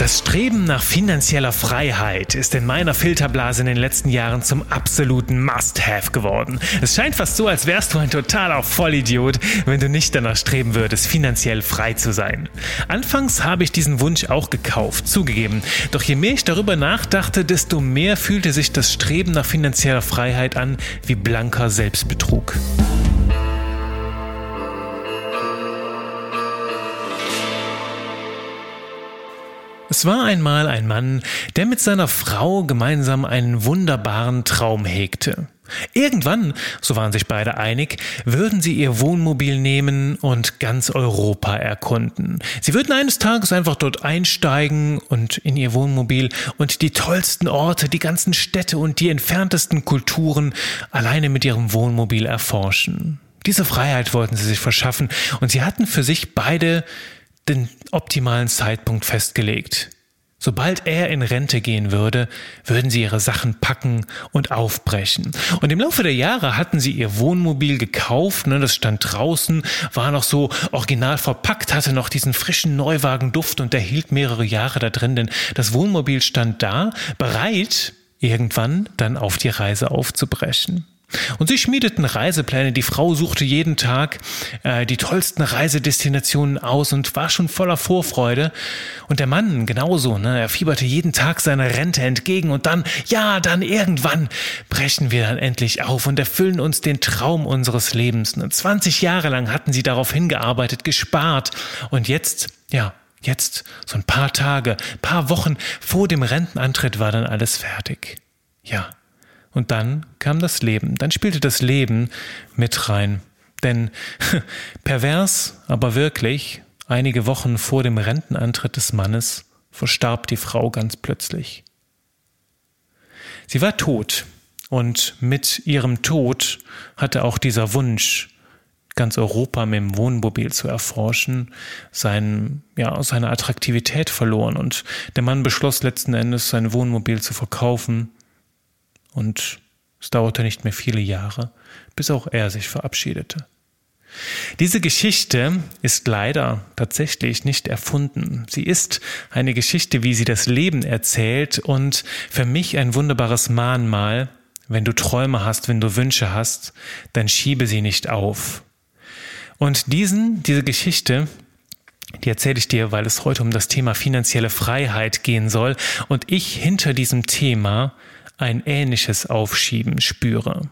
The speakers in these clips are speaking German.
Das Streben nach finanzieller Freiheit ist in meiner Filterblase in den letzten Jahren zum absoluten Must-Have geworden. Es scheint fast so, als wärst du ein totaler Vollidiot, wenn du nicht danach streben würdest, finanziell frei zu sein. Anfangs habe ich diesen Wunsch auch gekauft, zugegeben. Doch je mehr ich darüber nachdachte, desto mehr fühlte sich das Streben nach finanzieller Freiheit an wie blanker Selbstbetrug. Es war einmal ein Mann, der mit seiner Frau gemeinsam einen wunderbaren Traum hegte. Irgendwann, so waren sich beide einig, würden sie ihr Wohnmobil nehmen und ganz Europa erkunden. Sie würden eines Tages einfach dort einsteigen und in ihr Wohnmobil und die tollsten Orte, die ganzen Städte und die entferntesten Kulturen alleine mit ihrem Wohnmobil erforschen. Diese Freiheit wollten sie sich verschaffen und sie hatten für sich beide den optimalen Zeitpunkt festgelegt. Sobald er in Rente gehen würde, würden sie ihre Sachen packen und aufbrechen. Und im Laufe der Jahre hatten sie ihr Wohnmobil gekauft, ne, das stand draußen, war noch so original verpackt, hatte noch diesen frischen Neuwagenduft und der hielt mehrere Jahre da drin, denn das Wohnmobil stand da, bereit, irgendwann dann auf die Reise aufzubrechen. Und sie schmiedeten Reisepläne. Die Frau suchte jeden Tag äh, die tollsten Reisedestinationen aus und war schon voller Vorfreude. Und der Mann genauso, ne? Er fieberte jeden Tag seiner Rente entgegen und dann, ja, dann irgendwann brechen wir dann endlich auf und erfüllen uns den Traum unseres Lebens. Ne? 20 Jahre lang hatten sie darauf hingearbeitet, gespart. Und jetzt, ja, jetzt, so ein paar Tage, paar Wochen vor dem Rentenantritt war dann alles fertig. Ja. Und dann kam das Leben, dann spielte das Leben mit rein. Denn pervers, aber wirklich, einige Wochen vor dem Rentenantritt des Mannes verstarb die Frau ganz plötzlich. Sie war tot, und mit ihrem Tod hatte auch dieser Wunsch, ganz Europa mit dem Wohnmobil zu erforschen, sein, ja, seine Attraktivität verloren. Und der Mann beschloss letzten Endes, sein Wohnmobil zu verkaufen und es dauerte nicht mehr viele Jahre, bis auch er sich verabschiedete. Diese Geschichte ist leider tatsächlich nicht erfunden. Sie ist eine Geschichte, wie sie das Leben erzählt und für mich ein wunderbares Mahnmal. Wenn du Träume hast, wenn du Wünsche hast, dann schiebe sie nicht auf. Und diesen, diese Geschichte, die erzähle ich dir, weil es heute um das Thema finanzielle Freiheit gehen soll und ich hinter diesem Thema ein ähnliches Aufschieben spüre.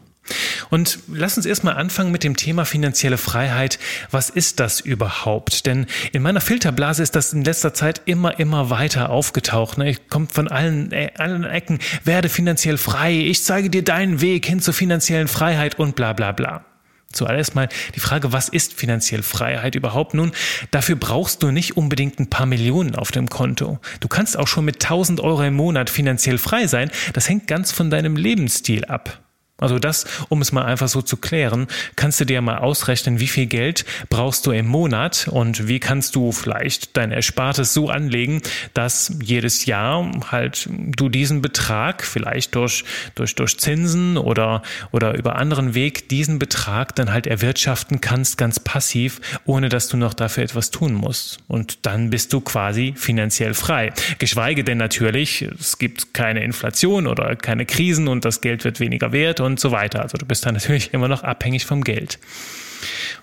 Und lass uns erstmal anfangen mit dem Thema finanzielle Freiheit. Was ist das überhaupt? Denn in meiner Filterblase ist das in letzter Zeit immer, immer weiter aufgetaucht. Ne? Kommt von allen, äh, allen Ecken, werde finanziell frei, ich zeige dir deinen Weg hin zur finanziellen Freiheit und bla bla bla. Zuallererst mal die Frage, was ist finanziell Freiheit überhaupt? Nun, dafür brauchst du nicht unbedingt ein paar Millionen auf dem Konto. Du kannst auch schon mit 1000 Euro im Monat finanziell frei sein. Das hängt ganz von deinem Lebensstil ab. Also das, um es mal einfach so zu klären, kannst du dir mal ausrechnen, wie viel Geld brauchst du im Monat und wie kannst du vielleicht dein Erspartes so anlegen, dass jedes Jahr halt du diesen Betrag vielleicht durch, durch, durch Zinsen oder, oder über anderen Weg diesen Betrag dann halt erwirtschaften kannst, ganz passiv, ohne dass du noch dafür etwas tun musst. Und dann bist du quasi finanziell frei. Geschweige denn natürlich, es gibt keine Inflation oder keine Krisen und das Geld wird weniger wert und so weiter. Also du bist dann natürlich immer noch abhängig vom Geld.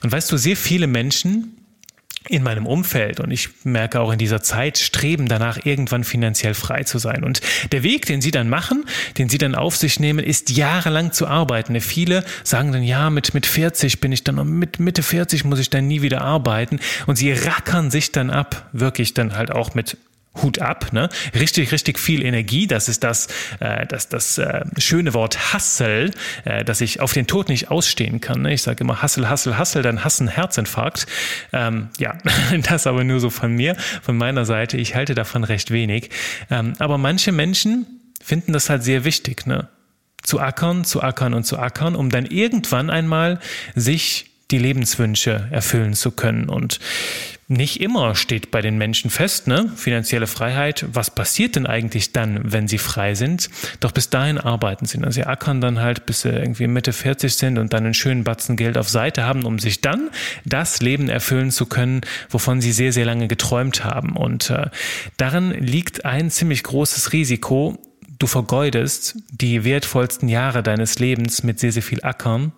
Und weißt du, sehr viele Menschen in meinem Umfeld und ich merke auch in dieser Zeit streben danach irgendwann finanziell frei zu sein. Und der Weg, den sie dann machen, den sie dann auf sich nehmen, ist jahrelang zu arbeiten. Viele sagen dann, ja, mit, mit 40 bin ich dann, mit Mitte 40 muss ich dann nie wieder arbeiten. Und sie rackern sich dann ab, wirklich dann halt auch mit Hut ab, ne? Richtig, richtig viel Energie. Das ist das, äh, das, das äh, schöne Wort Hassel, äh, dass ich auf den Tod nicht ausstehen kann. Ne? Ich sage immer Hassel, Hassel, Hassel, dann hassen Herzinfarkt. Ähm, ja, das aber nur so von mir, von meiner Seite. Ich halte davon recht wenig. Ähm, aber manche Menschen finden das halt sehr wichtig, ne? Zu ackern, zu ackern und zu ackern, um dann irgendwann einmal sich die Lebenswünsche erfüllen zu können. Und nicht immer steht bei den Menschen fest, ne? Finanzielle Freiheit. Was passiert denn eigentlich dann, wenn sie frei sind? Doch bis dahin arbeiten sie. Also sie ackern dann halt, bis sie irgendwie Mitte 40 sind und dann einen schönen Batzen Geld auf Seite haben, um sich dann das Leben erfüllen zu können, wovon sie sehr, sehr lange geträumt haben. Und äh, darin liegt ein ziemlich großes Risiko. Du vergeudest die wertvollsten Jahre deines Lebens mit sehr, sehr viel Ackern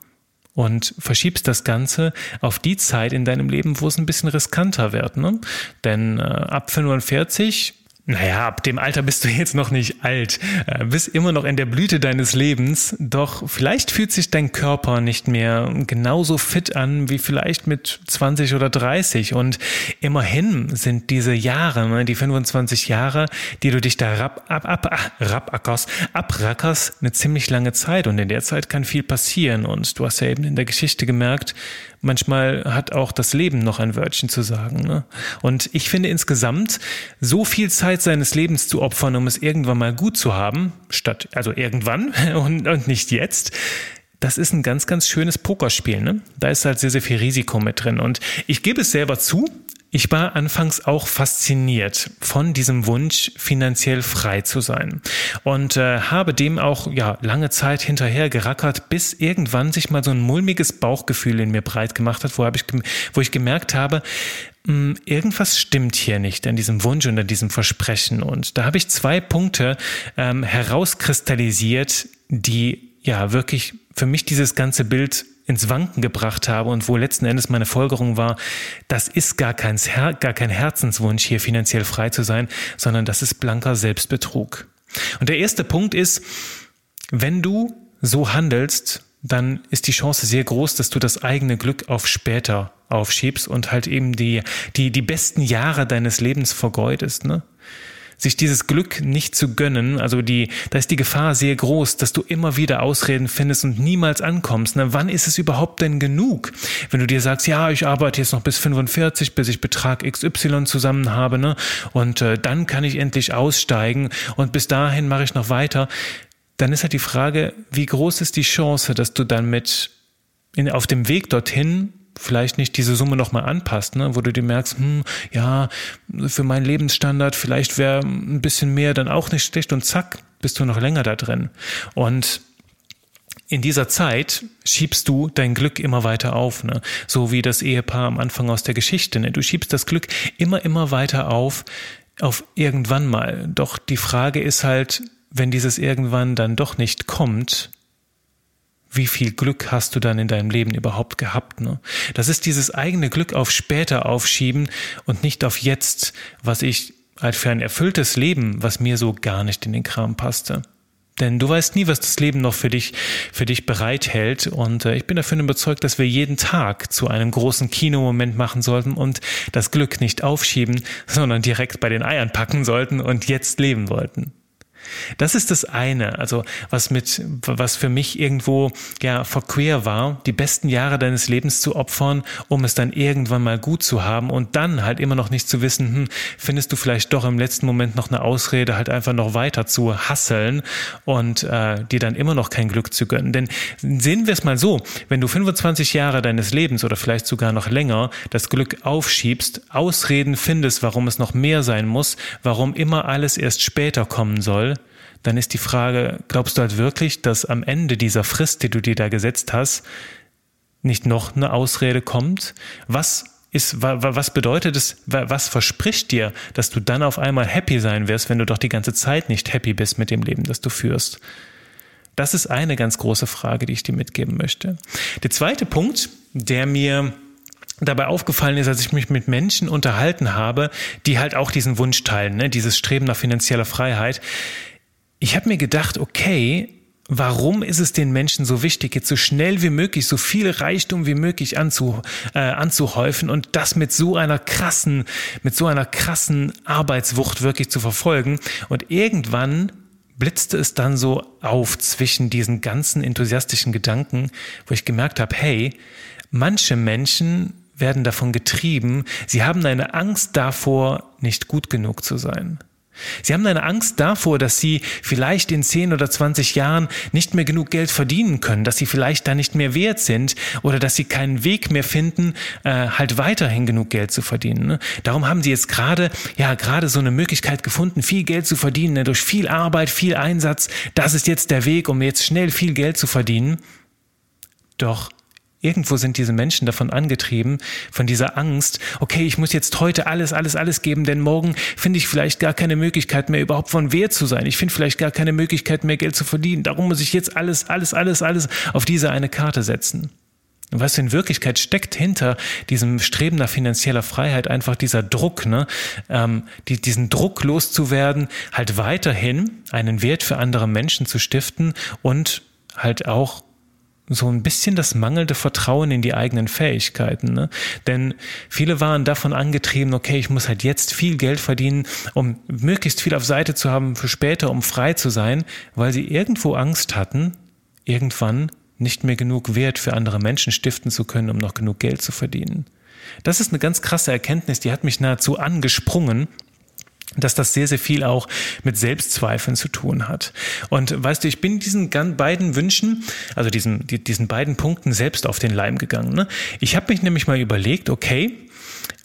und verschiebst das Ganze auf die Zeit in deinem Leben, wo es ein bisschen riskanter wird. Ne? Denn äh, ab 45 naja, ab dem Alter bist du jetzt noch nicht alt, äh, bist immer noch in der Blüte deines Lebens, doch vielleicht fühlt sich dein Körper nicht mehr genauso fit an wie vielleicht mit 20 oder 30 und immerhin sind diese Jahre, ne, die 25 Jahre, die du dich da rab, ab, ab, ah, rabackerst, abrackerst, eine ziemlich lange Zeit. Und in der Zeit kann viel passieren. Und du hast ja eben in der Geschichte gemerkt, manchmal hat auch das Leben noch ein Wörtchen zu sagen. Ne? Und ich finde insgesamt, so viel Zeit seines Lebens zu opfern, um es irgendwann mal gut zu haben, statt, also irgendwann und, und nicht jetzt, das ist ein ganz, ganz schönes Pokerspiel. Ne? Da ist halt sehr, sehr viel Risiko mit drin. Und ich gebe es selber zu, ich war anfangs auch fasziniert von diesem Wunsch, finanziell frei zu sein und äh, habe dem auch ja lange Zeit hinterher gerackert, bis irgendwann sich mal so ein mulmiges Bauchgefühl in mir breit gemacht hat, wo, hab ich, wo ich gemerkt habe, hm, irgendwas stimmt hier nicht an diesem Wunsch und an diesem Versprechen. Und da habe ich zwei Punkte ähm, herauskristallisiert, die ja wirklich für mich dieses ganze Bild ins Wanken gebracht habe und wo letzten Endes meine Folgerung war, das ist gar kein, gar kein Herzenswunsch, hier finanziell frei zu sein, sondern das ist blanker Selbstbetrug. Und der erste Punkt ist, wenn du so handelst, dann ist die Chance sehr groß, dass du das eigene Glück auf später aufschiebst und halt eben die, die, die besten Jahre deines Lebens vergeudest. Ne? Sich dieses Glück nicht zu gönnen, also die, da ist die Gefahr sehr groß, dass du immer wieder Ausreden findest und niemals ankommst. Na, wann ist es überhaupt denn genug? Wenn du dir sagst, ja, ich arbeite jetzt noch bis 45, bis ich Betrag XY zusammen habe, ne? Und äh, dann kann ich endlich aussteigen und bis dahin mache ich noch weiter. Dann ist halt die Frage, wie groß ist die Chance, dass du dann mit in, auf dem Weg dorthin vielleicht nicht diese Summe nochmal anpasst, ne? wo du dir merkst, hm, ja, für meinen Lebensstandard vielleicht wäre ein bisschen mehr dann auch nicht schlecht und zack, bist du noch länger da drin. Und in dieser Zeit schiebst du dein Glück immer weiter auf, ne? so wie das Ehepaar am Anfang aus der Geschichte. Ne? Du schiebst das Glück immer, immer weiter auf, auf irgendwann mal. Doch die Frage ist halt, wenn dieses irgendwann dann doch nicht kommt, wie viel Glück hast du dann in deinem Leben überhaupt gehabt? Ne? Das ist dieses eigene Glück auf später aufschieben und nicht auf jetzt, was ich halt für ein erfülltes Leben, was mir so gar nicht in den Kram passte. Denn du weißt nie, was das Leben noch für dich, für dich bereithält. Und äh, ich bin davon überzeugt, dass wir jeden Tag zu einem großen Kinomoment machen sollten und das Glück nicht aufschieben, sondern direkt bei den Eiern packen sollten und jetzt leben wollten. Das ist das eine, also was mit, was für mich irgendwo ja verquer war, die besten Jahre deines Lebens zu opfern, um es dann irgendwann mal gut zu haben und dann halt immer noch nicht zu wissen, hm, findest du vielleicht doch im letzten Moment noch eine Ausrede, halt einfach noch weiter zu hasseln und äh, dir dann immer noch kein Glück zu gönnen. Denn sehen wir es mal so, wenn du 25 Jahre deines Lebens oder vielleicht sogar noch länger das Glück aufschiebst, Ausreden findest, warum es noch mehr sein muss, warum immer alles erst später kommen soll, dann ist die Frage, glaubst du halt wirklich, dass am Ende dieser Frist, die du dir da gesetzt hast, nicht noch eine Ausrede kommt? Was ist, was bedeutet es, was verspricht dir, dass du dann auf einmal happy sein wirst, wenn du doch die ganze Zeit nicht happy bist mit dem Leben, das du führst? Das ist eine ganz große Frage, die ich dir mitgeben möchte. Der zweite Punkt, der mir dabei aufgefallen ist, als ich mich mit Menschen unterhalten habe, die halt auch diesen Wunsch teilen, ne, dieses Streben nach finanzieller Freiheit, ich habe mir gedacht, okay, warum ist es den Menschen so wichtig, jetzt so schnell wie möglich, so viel Reichtum wie möglich anzu, äh, anzuhäufen und das mit so einer krassen, mit so einer krassen Arbeitswucht wirklich zu verfolgen. Und irgendwann blitzte es dann so auf zwischen diesen ganzen enthusiastischen Gedanken, wo ich gemerkt habe, hey, manche Menschen werden davon getrieben, sie haben eine Angst davor, nicht gut genug zu sein. Sie haben eine Angst davor, dass sie vielleicht in 10 oder 20 Jahren nicht mehr genug Geld verdienen können, dass sie vielleicht da nicht mehr wert sind oder dass sie keinen Weg mehr finden, äh, halt weiterhin genug Geld zu verdienen. Ne? Darum haben sie jetzt gerade, ja, gerade so eine Möglichkeit gefunden, viel Geld zu verdienen, ne? durch viel Arbeit, viel Einsatz. Das ist jetzt der Weg, um jetzt schnell viel Geld zu verdienen. Doch Irgendwo sind diese Menschen davon angetrieben, von dieser Angst, okay, ich muss jetzt heute alles, alles, alles geben, denn morgen finde ich vielleicht gar keine Möglichkeit mehr, überhaupt von Wert zu sein. Ich finde vielleicht gar keine Möglichkeit mehr, Geld zu verdienen. Darum muss ich jetzt alles, alles, alles, alles auf diese eine Karte setzen. Und was in Wirklichkeit steckt hinter diesem Streben nach finanzieller Freiheit einfach dieser Druck, ne? ähm, die, diesen Druck loszuwerden, halt weiterhin einen Wert für andere Menschen zu stiften und halt auch so ein bisschen das mangelnde Vertrauen in die eigenen Fähigkeiten. Ne? Denn viele waren davon angetrieben, okay, ich muss halt jetzt viel Geld verdienen, um möglichst viel auf Seite zu haben für später, um frei zu sein, weil sie irgendwo Angst hatten, irgendwann nicht mehr genug Wert für andere Menschen stiften zu können, um noch genug Geld zu verdienen. Das ist eine ganz krasse Erkenntnis, die hat mich nahezu angesprungen dass das sehr, sehr viel auch mit Selbstzweifeln zu tun hat. Und weißt du, ich bin diesen beiden Wünschen, also diesen, diesen beiden Punkten selbst auf den Leim gegangen. Ne? Ich habe mich nämlich mal überlegt, okay,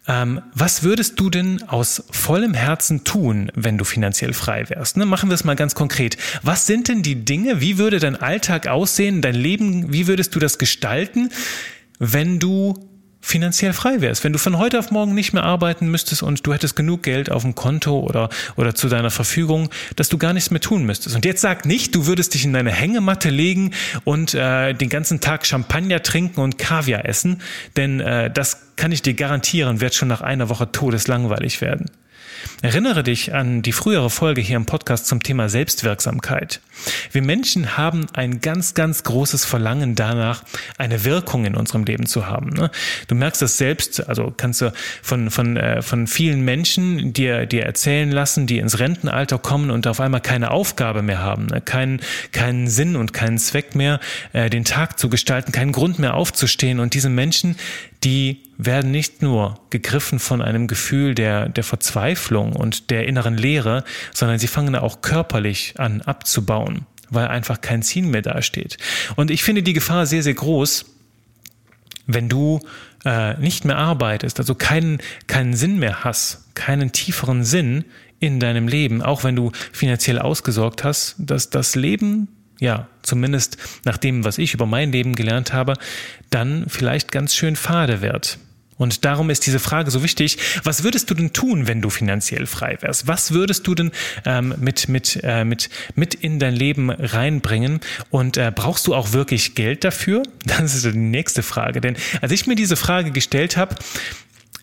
ähm, was würdest du denn aus vollem Herzen tun, wenn du finanziell frei wärst? Ne? Machen wir es mal ganz konkret. Was sind denn die Dinge, wie würde dein Alltag aussehen, dein Leben, wie würdest du das gestalten, wenn du finanziell frei wärst, wenn du von heute auf morgen nicht mehr arbeiten müsstest und du hättest genug Geld auf dem Konto oder, oder zu deiner Verfügung, dass du gar nichts mehr tun müsstest. Und jetzt sag nicht, du würdest dich in deine Hängematte legen und äh, den ganzen Tag Champagner trinken und Kaviar essen, denn äh, das kann ich dir garantieren, wird schon nach einer Woche todeslangweilig werden. Erinnere dich an die frühere Folge hier im Podcast zum Thema Selbstwirksamkeit. Wir Menschen haben ein ganz, ganz großes Verlangen danach, eine Wirkung in unserem Leben zu haben. Ne? Du merkst das selbst, also kannst du von, von, äh, von vielen Menschen dir, dir erzählen lassen, die ins Rentenalter kommen und auf einmal keine Aufgabe mehr haben, ne? keinen, keinen Sinn und keinen Zweck mehr, äh, den Tag zu gestalten, keinen Grund mehr aufzustehen. Und diese Menschen, die werden nicht nur gegriffen von einem Gefühl der, der Verzweiflung und der inneren Leere, sondern sie fangen auch körperlich an abzubauen, weil einfach kein Ziel mehr dasteht. Und ich finde die Gefahr sehr, sehr groß, wenn du äh, nicht mehr arbeitest, also keinen, keinen Sinn mehr hast, keinen tieferen Sinn in deinem Leben, auch wenn du finanziell ausgesorgt hast, dass das Leben ja, zumindest nach dem, was ich über mein Leben gelernt habe, dann vielleicht ganz schön fade wird. Und darum ist diese Frage so wichtig. Was würdest du denn tun, wenn du finanziell frei wärst? Was würdest du denn ähm, mit, mit, äh, mit, mit in dein Leben reinbringen? Und äh, brauchst du auch wirklich Geld dafür? Das ist die nächste Frage. Denn als ich mir diese Frage gestellt habe,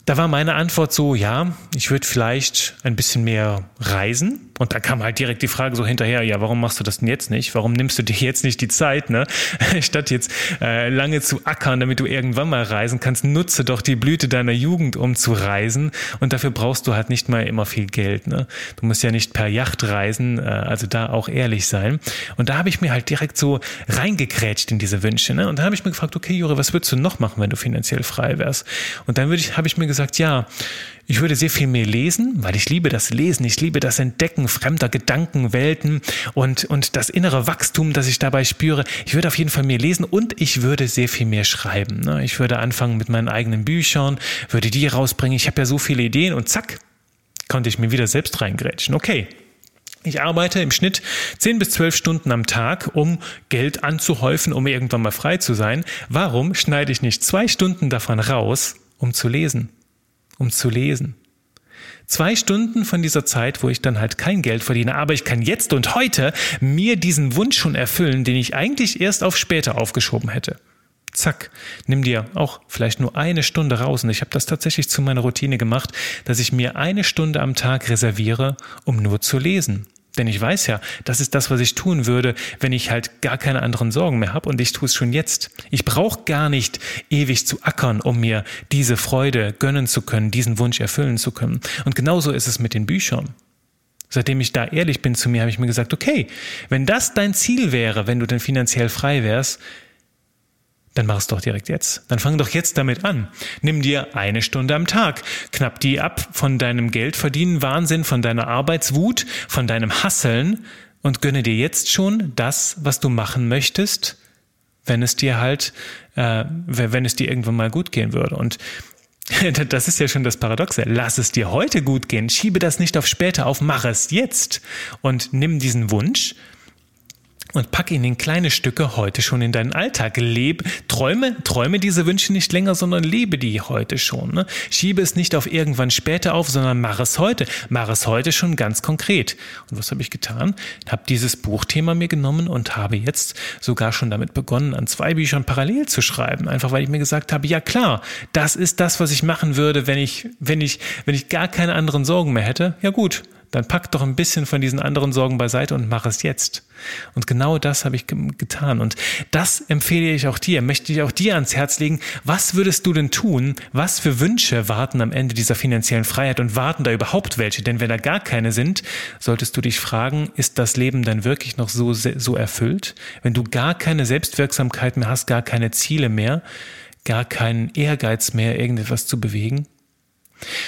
da war meine Antwort so, ja, ich würde vielleicht ein bisschen mehr reisen, und da kam halt direkt die Frage so hinterher, ja, warum machst du das denn jetzt nicht? Warum nimmst du dir jetzt nicht die Zeit, ne? Statt jetzt äh, lange zu ackern, damit du irgendwann mal reisen kannst, nutze doch die Blüte deiner Jugend, um zu reisen. Und dafür brauchst du halt nicht mal immer viel Geld, ne? Du musst ja nicht per Yacht reisen, äh, also da auch ehrlich sein. Und da habe ich mir halt direkt so reingekrätscht in diese Wünsche, ne? Und dann habe ich mir gefragt, okay, Jure, was würdest du noch machen, wenn du finanziell frei wärst? Und dann würde ich, habe ich mir gesagt, ja, ich würde sehr viel mehr lesen, weil ich liebe das Lesen, ich liebe das Entdecken fremder Gedanken, Welten und, und das innere Wachstum, das ich dabei spüre. Ich würde auf jeden Fall mehr lesen und ich würde sehr viel mehr schreiben. Ne? Ich würde anfangen mit meinen eigenen Büchern, würde die rausbringen. Ich habe ja so viele Ideen und zack, konnte ich mir wieder selbst reingrätschen. Okay, ich arbeite im Schnitt 10 bis 12 Stunden am Tag, um Geld anzuhäufen, um irgendwann mal frei zu sein. Warum schneide ich nicht zwei Stunden davon raus, um zu lesen? Um zu lesen. Zwei Stunden von dieser Zeit, wo ich dann halt kein Geld verdiene, aber ich kann jetzt und heute mir diesen Wunsch schon erfüllen, den ich eigentlich erst auf später aufgeschoben hätte. Zack, nimm dir auch vielleicht nur eine Stunde raus. Und ich habe das tatsächlich zu meiner Routine gemacht, dass ich mir eine Stunde am Tag reserviere, um nur zu lesen. Denn ich weiß ja, das ist das, was ich tun würde, wenn ich halt gar keine anderen Sorgen mehr habe und ich tue es schon jetzt. Ich brauche gar nicht ewig zu ackern, um mir diese Freude gönnen zu können, diesen Wunsch erfüllen zu können. Und genauso ist es mit den Büchern. Seitdem ich da ehrlich bin zu mir, habe ich mir gesagt, okay, wenn das dein Ziel wäre, wenn du denn finanziell frei wärst, dann mach es doch direkt jetzt. Dann fang doch jetzt damit an. Nimm dir eine Stunde am Tag. Knapp die ab von deinem Geldverdienen Wahnsinn, von deiner Arbeitswut, von deinem Hasseln und gönne dir jetzt schon das, was du machen möchtest, wenn es dir halt, äh, wenn es dir irgendwann mal gut gehen würde. Und das ist ja schon das Paradoxe. Lass es dir heute gut gehen. Schiebe das nicht auf später auf. Mach es jetzt. Und nimm diesen Wunsch und pack ihn in kleine Stücke heute schon in deinen Alltag. Lebe, träume, träume diese Wünsche nicht länger, sondern lebe die heute schon. Ne? Schiebe es nicht auf irgendwann später auf, sondern mach es heute. Mach es heute schon ganz konkret. Und was habe ich getan? Habe dieses Buchthema mir genommen und habe jetzt sogar schon damit begonnen, an zwei Büchern parallel zu schreiben. Einfach weil ich mir gesagt habe, ja klar, das ist das, was ich machen würde, wenn ich, wenn ich, wenn ich gar keine anderen Sorgen mehr hätte. Ja gut, dann pack doch ein bisschen von diesen anderen Sorgen beiseite und mach es jetzt. Und genau das habe ich getan. Und das empfehle ich auch dir, möchte ich auch dir ans Herz legen. Was würdest du denn tun? Was für Wünsche warten am Ende dieser finanziellen Freiheit und warten da überhaupt welche? Denn wenn da gar keine sind, solltest du dich fragen, ist das Leben dann wirklich noch so, so erfüllt? Wenn du gar keine Selbstwirksamkeit mehr hast, gar keine Ziele mehr, gar keinen Ehrgeiz mehr, irgendetwas zu bewegen?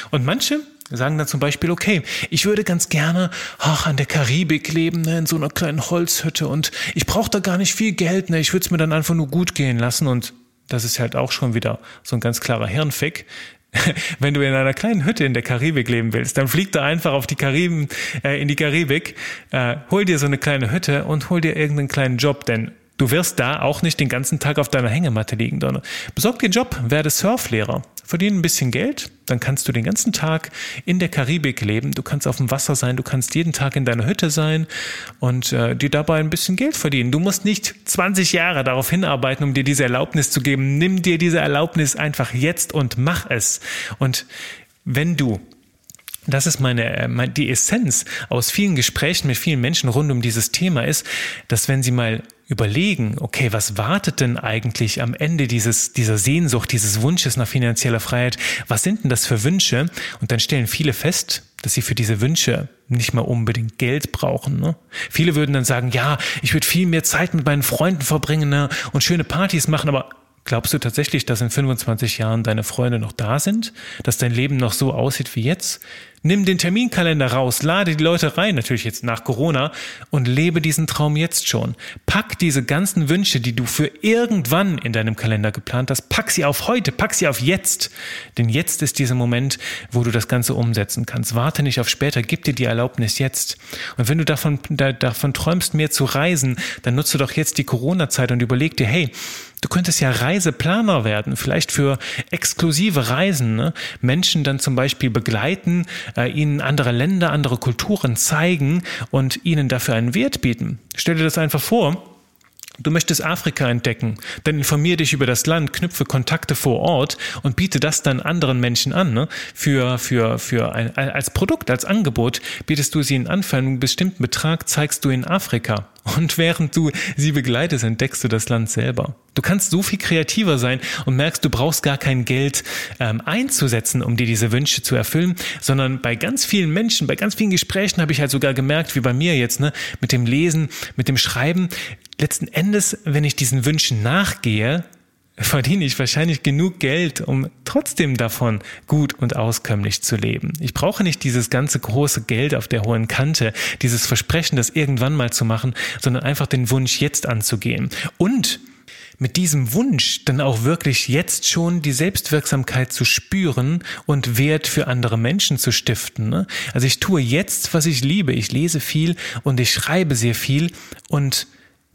Und manche sagen dann zum Beispiel, okay, ich würde ganz gerne ach, an der Karibik leben, ne, in so einer kleinen Holzhütte und ich brauche da gar nicht viel Geld, ne, ich würde es mir dann einfach nur gut gehen lassen und das ist halt auch schon wieder so ein ganz klarer Hirnfick. Wenn du in einer kleinen Hütte in der Karibik leben willst, dann flieg da einfach auf die Kariben, äh, in die Karibik, äh, hol dir so eine kleine Hütte und hol dir irgendeinen kleinen Job, denn Du wirst da auch nicht den ganzen Tag auf deiner Hängematte liegen, sondern besorg dir einen Job, werde Surflehrer, verdiene ein bisschen Geld, dann kannst du den ganzen Tag in der Karibik leben, du kannst auf dem Wasser sein, du kannst jeden Tag in deiner Hütte sein und äh, dir dabei ein bisschen Geld verdienen. Du musst nicht 20 Jahre darauf hinarbeiten, um dir diese Erlaubnis zu geben. Nimm dir diese Erlaubnis einfach jetzt und mach es. Und wenn du das ist meine, äh, meine, die Essenz aus vielen Gesprächen mit vielen Menschen rund um dieses Thema ist, dass wenn sie mal überlegen, okay, was wartet denn eigentlich am Ende dieses, dieser Sehnsucht, dieses Wunsches nach finanzieller Freiheit? Was sind denn das für Wünsche? Und dann stellen viele fest, dass sie für diese Wünsche nicht mehr unbedingt Geld brauchen. Ne? Viele würden dann sagen, ja, ich würde viel mehr Zeit mit meinen Freunden verbringen ne? und schöne Partys machen, aber Glaubst du tatsächlich, dass in 25 Jahren deine Freunde noch da sind? Dass dein Leben noch so aussieht wie jetzt? Nimm den Terminkalender raus, lade die Leute rein, natürlich jetzt nach Corona, und lebe diesen Traum jetzt schon. Pack diese ganzen Wünsche, die du für irgendwann in deinem Kalender geplant hast, pack sie auf heute, pack sie auf jetzt. Denn jetzt ist dieser Moment, wo du das Ganze umsetzen kannst. Warte nicht auf später, gib dir die Erlaubnis jetzt. Und wenn du davon, da, davon träumst, mehr zu reisen, dann nutze doch jetzt die Corona-Zeit und überleg dir, hey, Du könntest ja Reiseplaner werden, vielleicht für exklusive Reisen. Ne? Menschen dann zum Beispiel begleiten, äh, ihnen andere Länder, andere Kulturen zeigen und ihnen dafür einen Wert bieten. Stell dir das einfach vor. Du möchtest Afrika entdecken, dann informier dich über das Land, knüpfe Kontakte vor Ort und biete das dann anderen Menschen an. Ne? Für, für, für ein, als Produkt, als Angebot bietest du sie ihnen an, für einen bestimmten Betrag zeigst du in Afrika. Und während du sie begleitest, entdeckst du das Land selber. Du kannst so viel kreativer sein und merkst, du brauchst gar kein Geld ähm, einzusetzen, um dir diese Wünsche zu erfüllen, sondern bei ganz vielen Menschen, bei ganz vielen Gesprächen habe ich halt sogar gemerkt, wie bei mir jetzt, ne, mit dem Lesen, mit dem Schreiben, letzten Endes, wenn ich diesen Wünschen nachgehe, verdiene ich wahrscheinlich genug Geld, um trotzdem davon gut und auskömmlich zu leben. Ich brauche nicht dieses ganze große Geld auf der hohen Kante, dieses Versprechen, das irgendwann mal zu machen, sondern einfach den Wunsch jetzt anzugehen. Und mit diesem Wunsch dann auch wirklich jetzt schon die Selbstwirksamkeit zu spüren und Wert für andere Menschen zu stiften. Ne? Also ich tue jetzt, was ich liebe. Ich lese viel und ich schreibe sehr viel und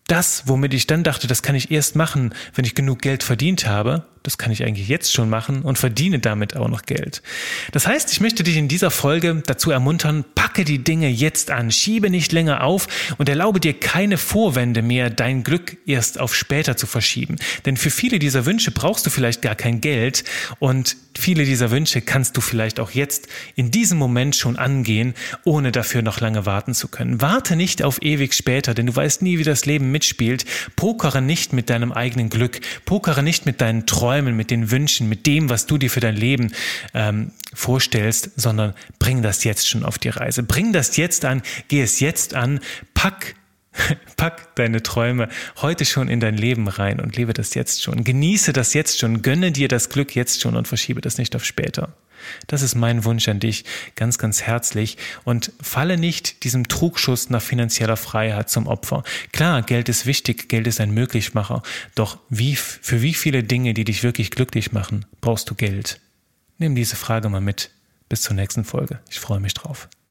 das, womit ich dann dachte, das kann ich erst machen, wenn ich genug Geld verdient habe, das kann ich eigentlich jetzt schon machen und verdiene damit auch noch Geld. Das heißt, ich möchte dich in dieser Folge dazu ermuntern, packe die Dinge jetzt an, schiebe nicht länger auf und erlaube dir keine Vorwände mehr, dein Glück erst auf später zu verschieben. Denn für viele dieser Wünsche brauchst du vielleicht gar kein Geld und viele dieser Wünsche kannst du vielleicht auch jetzt in diesem Moment schon angehen, ohne dafür noch lange warten zu können. Warte nicht auf ewig später, denn du weißt nie, wie das Leben mitspielt. Pokere nicht mit deinem eigenen Glück, pokere nicht mit deinen Träumen, Träumen, mit den Wünschen, mit dem, was du dir für dein Leben ähm, vorstellst, sondern bring das jetzt schon auf die Reise. Bring das jetzt an, geh es jetzt an, pack Pack deine Träume heute schon in dein Leben rein und lebe das jetzt schon. Genieße das jetzt schon, gönne dir das Glück jetzt schon und verschiebe das nicht auf später. Das ist mein Wunsch an dich, ganz, ganz herzlich. Und falle nicht diesem Trugschuss nach finanzieller Freiheit zum Opfer. Klar, Geld ist wichtig, Geld ist ein Möglichmacher. Doch wie, für wie viele Dinge, die dich wirklich glücklich machen, brauchst du Geld? Nimm diese Frage mal mit. Bis zur nächsten Folge. Ich freue mich drauf.